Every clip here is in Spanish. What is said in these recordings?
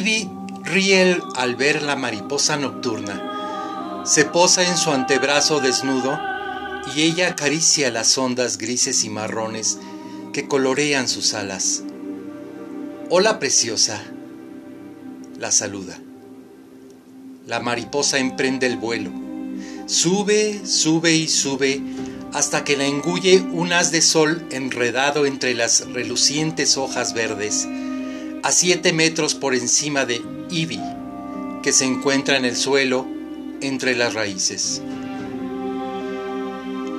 Ivy ríe al ver la mariposa nocturna. Se posa en su antebrazo desnudo y ella acaricia las ondas grises y marrones que colorean sus alas. Hola preciosa, la saluda. La mariposa emprende el vuelo. Sube, sube y sube hasta que la engulle un haz de sol enredado entre las relucientes hojas verdes, a siete metros por encima de Ivy, que se encuentra en el suelo entre las raíces.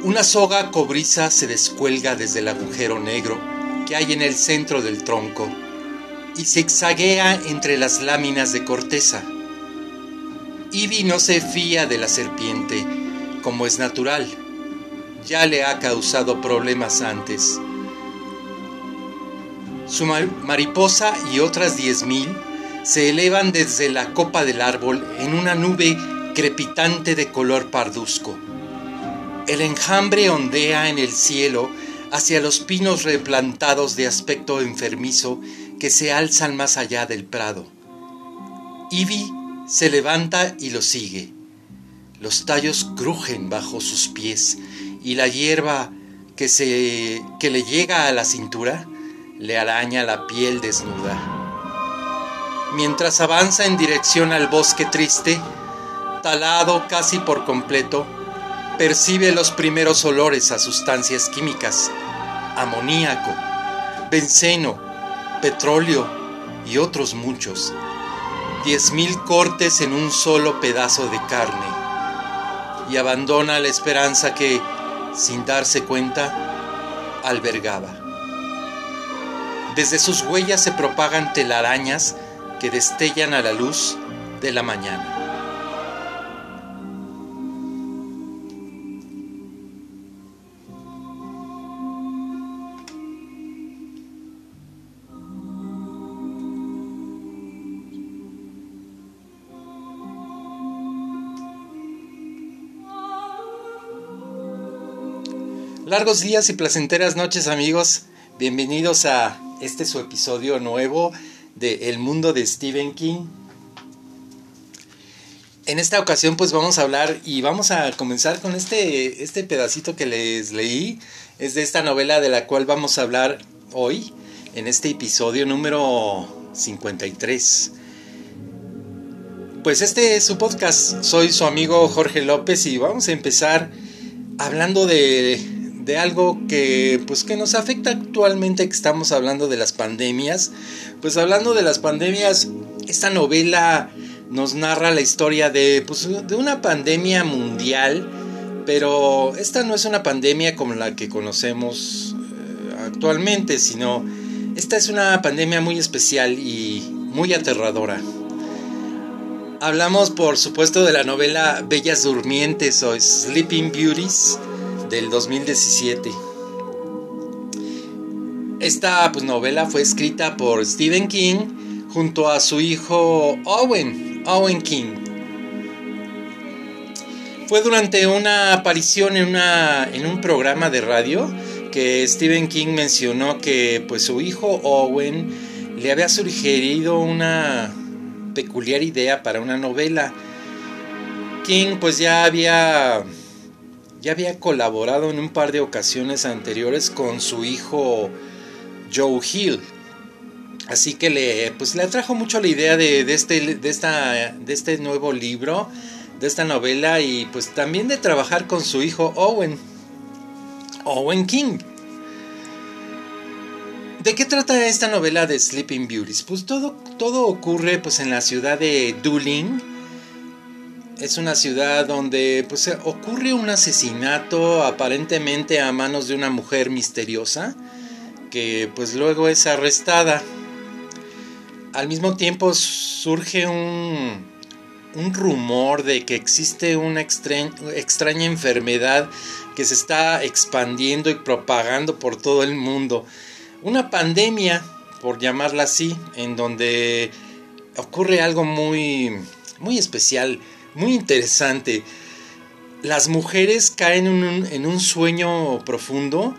Una soga cobriza se descuelga desde el agujero negro que hay en el centro del tronco y zigzaguea entre las láminas de corteza. Ivy no se fía de la serpiente, como es natural. Ya le ha causado problemas antes. Su mariposa y otras diez mil se elevan desde la copa del árbol en una nube crepitante de color parduzco. El enjambre ondea en el cielo hacia los pinos replantados de aspecto enfermizo que se alzan más allá del prado. Ivy se levanta y lo sigue. Los tallos crujen bajo sus pies y la hierba que, se, que le llega a la cintura le araña la piel desnuda. Mientras avanza en dirección al bosque triste, talado casi por completo, percibe los primeros olores a sustancias químicas, amoníaco, benceno, petróleo y otros muchos. Diez mil cortes en un solo pedazo de carne. Y abandona la esperanza que, sin darse cuenta, albergaba. Desde sus huellas se propagan telarañas que destellan a la luz de la mañana. Largos días y placenteras noches amigos, bienvenidos a este su episodio nuevo de El mundo de Stephen King. En esta ocasión pues vamos a hablar y vamos a comenzar con este, este pedacito que les leí, es de esta novela de la cual vamos a hablar hoy, en este episodio número 53. Pues este es su podcast, soy su amigo Jorge López y vamos a empezar hablando de de algo que pues que nos afecta actualmente que estamos hablando de las pandemias. Pues hablando de las pandemias, esta novela nos narra la historia de, pues, de una pandemia mundial, pero esta no es una pandemia como la que conocemos eh, actualmente, sino esta es una pandemia muy especial y muy aterradora. Hablamos por supuesto de la novela Bellas Durmientes o Sleeping Beauties, del 2017. Esta pues, novela fue escrita por Stephen King junto a su hijo Owen, Owen King. Fue durante una aparición en, una, en un programa de radio que Stephen King mencionó que pues, su hijo Owen le había sugerido una peculiar idea para una novela. King pues ya había ya había colaborado en un par de ocasiones anteriores con su hijo Joe Hill. Así que le, pues, le atrajo mucho la idea de, este, de, esta, de este nuevo libro, de esta novela y pues también de trabajar con su hijo Owen, Owen King. ¿De qué trata esta novela de Sleeping Beauties? Pues todo, todo ocurre pues en la ciudad de Dooling, es una ciudad donde pues, ocurre un asesinato aparentemente a manos de una mujer misteriosa que pues luego es arrestada. Al mismo tiempo surge un, un rumor de que existe una extraña enfermedad que se está expandiendo y propagando por todo el mundo. Una pandemia, por llamarla así, en donde ocurre algo muy, muy especial muy interesante. Las mujeres caen en un, sueño profundo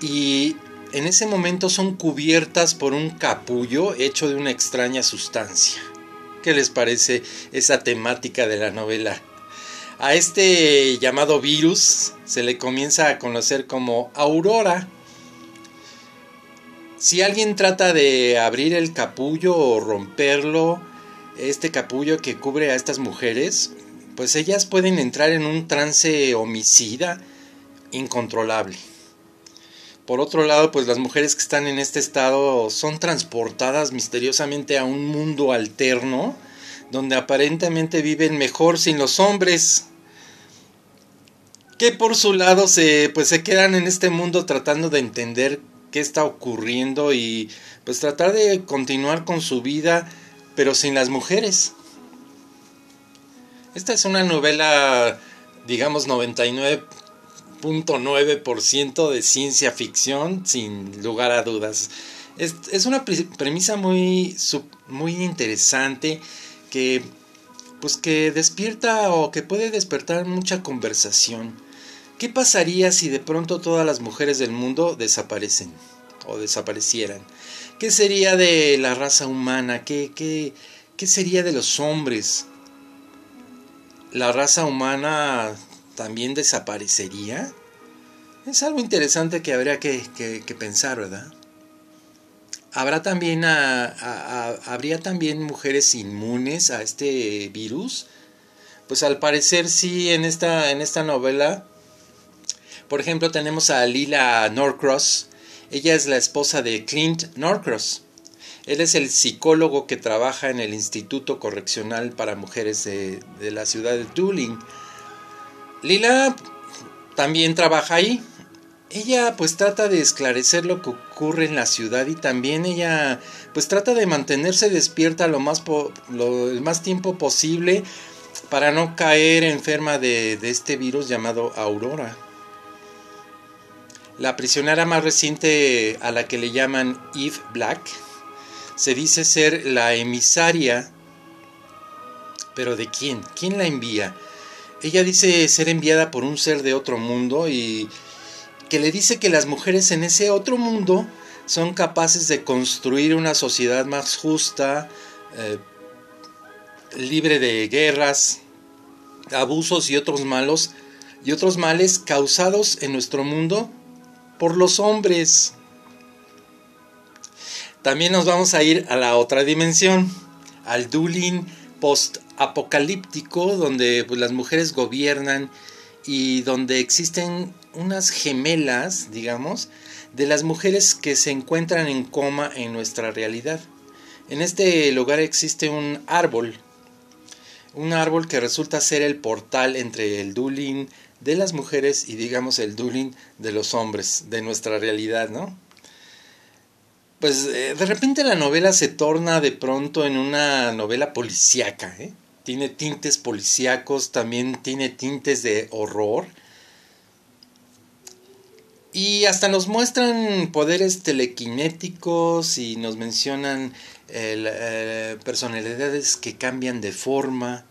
y en ese momento son cubiertas por un capullo hecho de una extraña sustancia. ¿Qué les parece esa temática de la novela? A este llamado virus se le comienza a conocer como Aurora. Si alguien trata de abrir el capullo o romperlo, este capullo que cubre a estas mujeres, pues ellas pueden entrar en un trance homicida incontrolable. Por otro lado, pues las mujeres que están en este estado son transportadas misteriosamente a un mundo alterno donde aparentemente viven mejor sin los hombres que por su lado se pues se quedan en este mundo tratando de entender qué está ocurriendo y pues tratar de continuar con su vida pero sin las mujeres. Esta es una novela digamos 99.9% de ciencia ficción sin lugar a dudas. Es, es una premisa muy, muy interesante que pues que despierta o que puede despertar mucha conversación. ¿Qué pasaría si de pronto todas las mujeres del mundo desaparecen o desaparecieran? ¿Qué sería de la raza humana? ¿Qué, qué, qué sería de los hombres? ¿La raza humana también desaparecería? Es algo interesante que habría que, que pensar, ¿verdad? ¿Habrá también ¿Habría también mujeres inmunes a este virus? Pues al parecer sí, en esta, en esta novela, por ejemplo, tenemos a Lila Norcross. Ella es la esposa de Clint Norcross. Él es el psicólogo que trabaja en el Instituto Correccional para Mujeres de, de la ciudad de Dooling. Lila también trabaja ahí, ella pues trata de esclarecer lo que ocurre en la ciudad y también ella pues trata de mantenerse despierta lo más, lo, más tiempo posible para no caer enferma de, de este virus llamado Aurora. La prisionera más reciente a la que le llaman Eve Black se dice ser la emisaria, pero ¿de quién? ¿Quién la envía? Ella dice ser enviada por un ser de otro mundo y que le dice que las mujeres en ese otro mundo son capaces de construir una sociedad más justa, eh, libre de guerras, abusos y otros malos y otros males causados en nuestro mundo por los hombres. También nos vamos a ir a la otra dimensión, al dueling post-apocalíptico, donde pues, las mujeres gobiernan y donde existen unas gemelas, digamos, de las mujeres que se encuentran en coma en nuestra realidad. En este lugar existe un árbol, un árbol que resulta ser el portal entre el dueling de las mujeres y digamos el dueling de los hombres, de nuestra realidad, ¿no? Pues eh, de repente la novela se torna de pronto en una novela policíaca, ¿eh? Tiene tintes policíacos, también tiene tintes de horror y hasta nos muestran poderes telequinéticos y nos mencionan eh, personalidades que cambian de forma.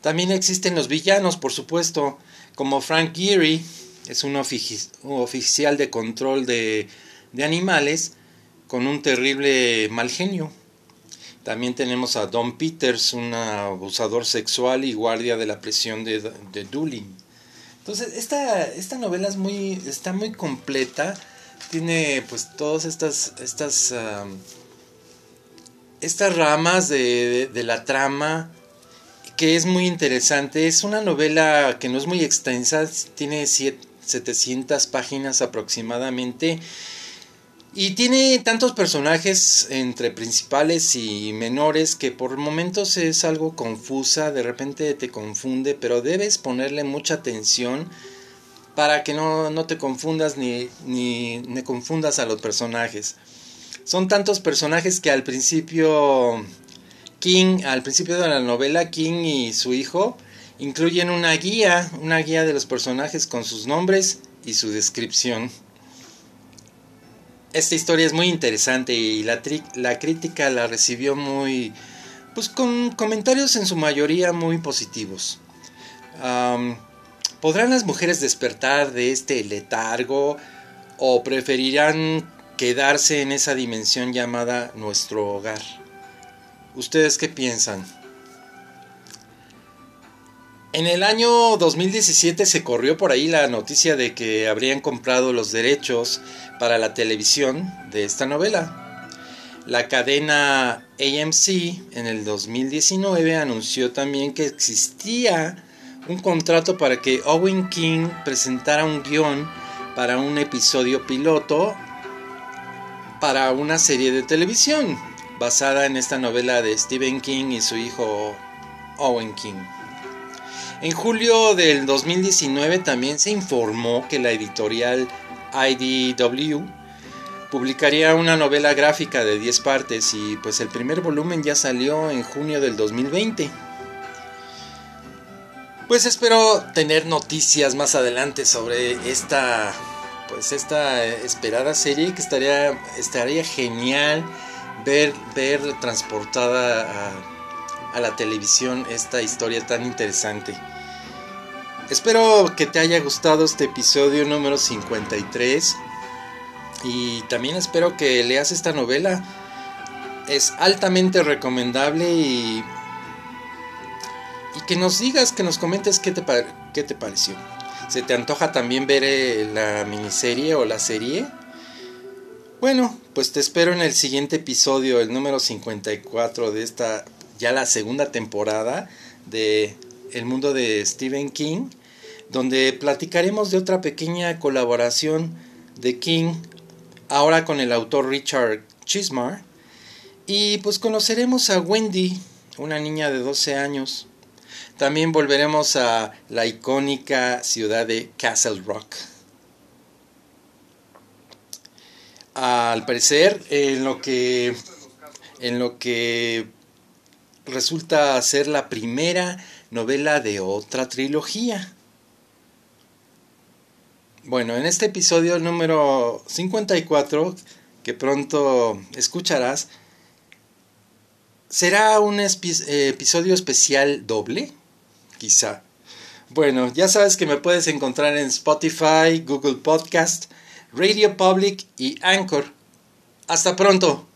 También existen los villanos, por supuesto, como Frank Geary, es un, oficial de control de, animales con un terrible mal genio. También tenemos a Don Peters, un abusador sexual y guardia de la prisión de, de Doolin. Entonces, esta, esta novela es muy, está muy completa. Tiene pues todas estas, estas, estas ramas de, de, la trama que es muy interesante. Es una novela que no es muy extensa, tiene 700 páginas aproximadamente y tiene tantos personajes entre principales y menores que por momentos es algo confusa, de repente te confunde, pero debes ponerle mucha atención para que no, no te confundas ni, ni, ni confundas a los personajes. Son tantos personajes que al principio King, al principio de la novela, King y su hijo incluyen una guía, una guía de los personajes con sus nombres y su descripción esta historia es muy interesante y la, la crítica la recibió muy, pues con comentarios en su mayoría muy positivos. ¿Podrán las mujeres despertar de este letargo o preferirán quedarse en esa dimensión llamada nuestro hogar? ¿Ustedes qué piensan? En el año 2017 se corrió por ahí la noticia de que habrían comprado los derechos para la televisión de esta novela. La cadena AMC en el 2019 anunció también que existía un contrato para que Owen King presentara un guion para un episodio piloto para una serie de televisión basada en esta novela de Stephen King y su hijo Owen King. En julio del 2019 también se informó que la editorial IDW publicaría una novela gráfica de 10 partes y pues el primer volumen ya salió en junio del 2020. Pues espero tener noticias más adelante sobre esta pues esta esperada serie que estaría estaría genial ver ver transportada a, la televisión esta historia tan interesante. Espero que te haya gustado este episodio número 53 y también espero que leas esta novela. Es altamente recomendable y, y que nos digas, que nos comentes qué te, qué te pareció. ¿Se te antoja también ver eh, la miniserie o la serie? Bueno, pues te espero en el siguiente episodio, el número 54 de esta, ya la segunda temporada de El mundo de Stephen King donde platicaremos de otra pequeña colaboración de King, ahora con el autor Richard Chismar, y pues conoceremos a Wendy, una niña de 12 años. También volveremos a la icónica ciudad de Castle Rock. Al parecer, en lo que en lo que resulta ser la primera novela de otra trilogía. Bueno, en este episodio número 54, que pronto escucharás, será un episodio especial doble, quizá. Bueno, ya sabes que me puedes encontrar en Spotify, Google Podcast, Radio Public y Anchor. Hasta pronto.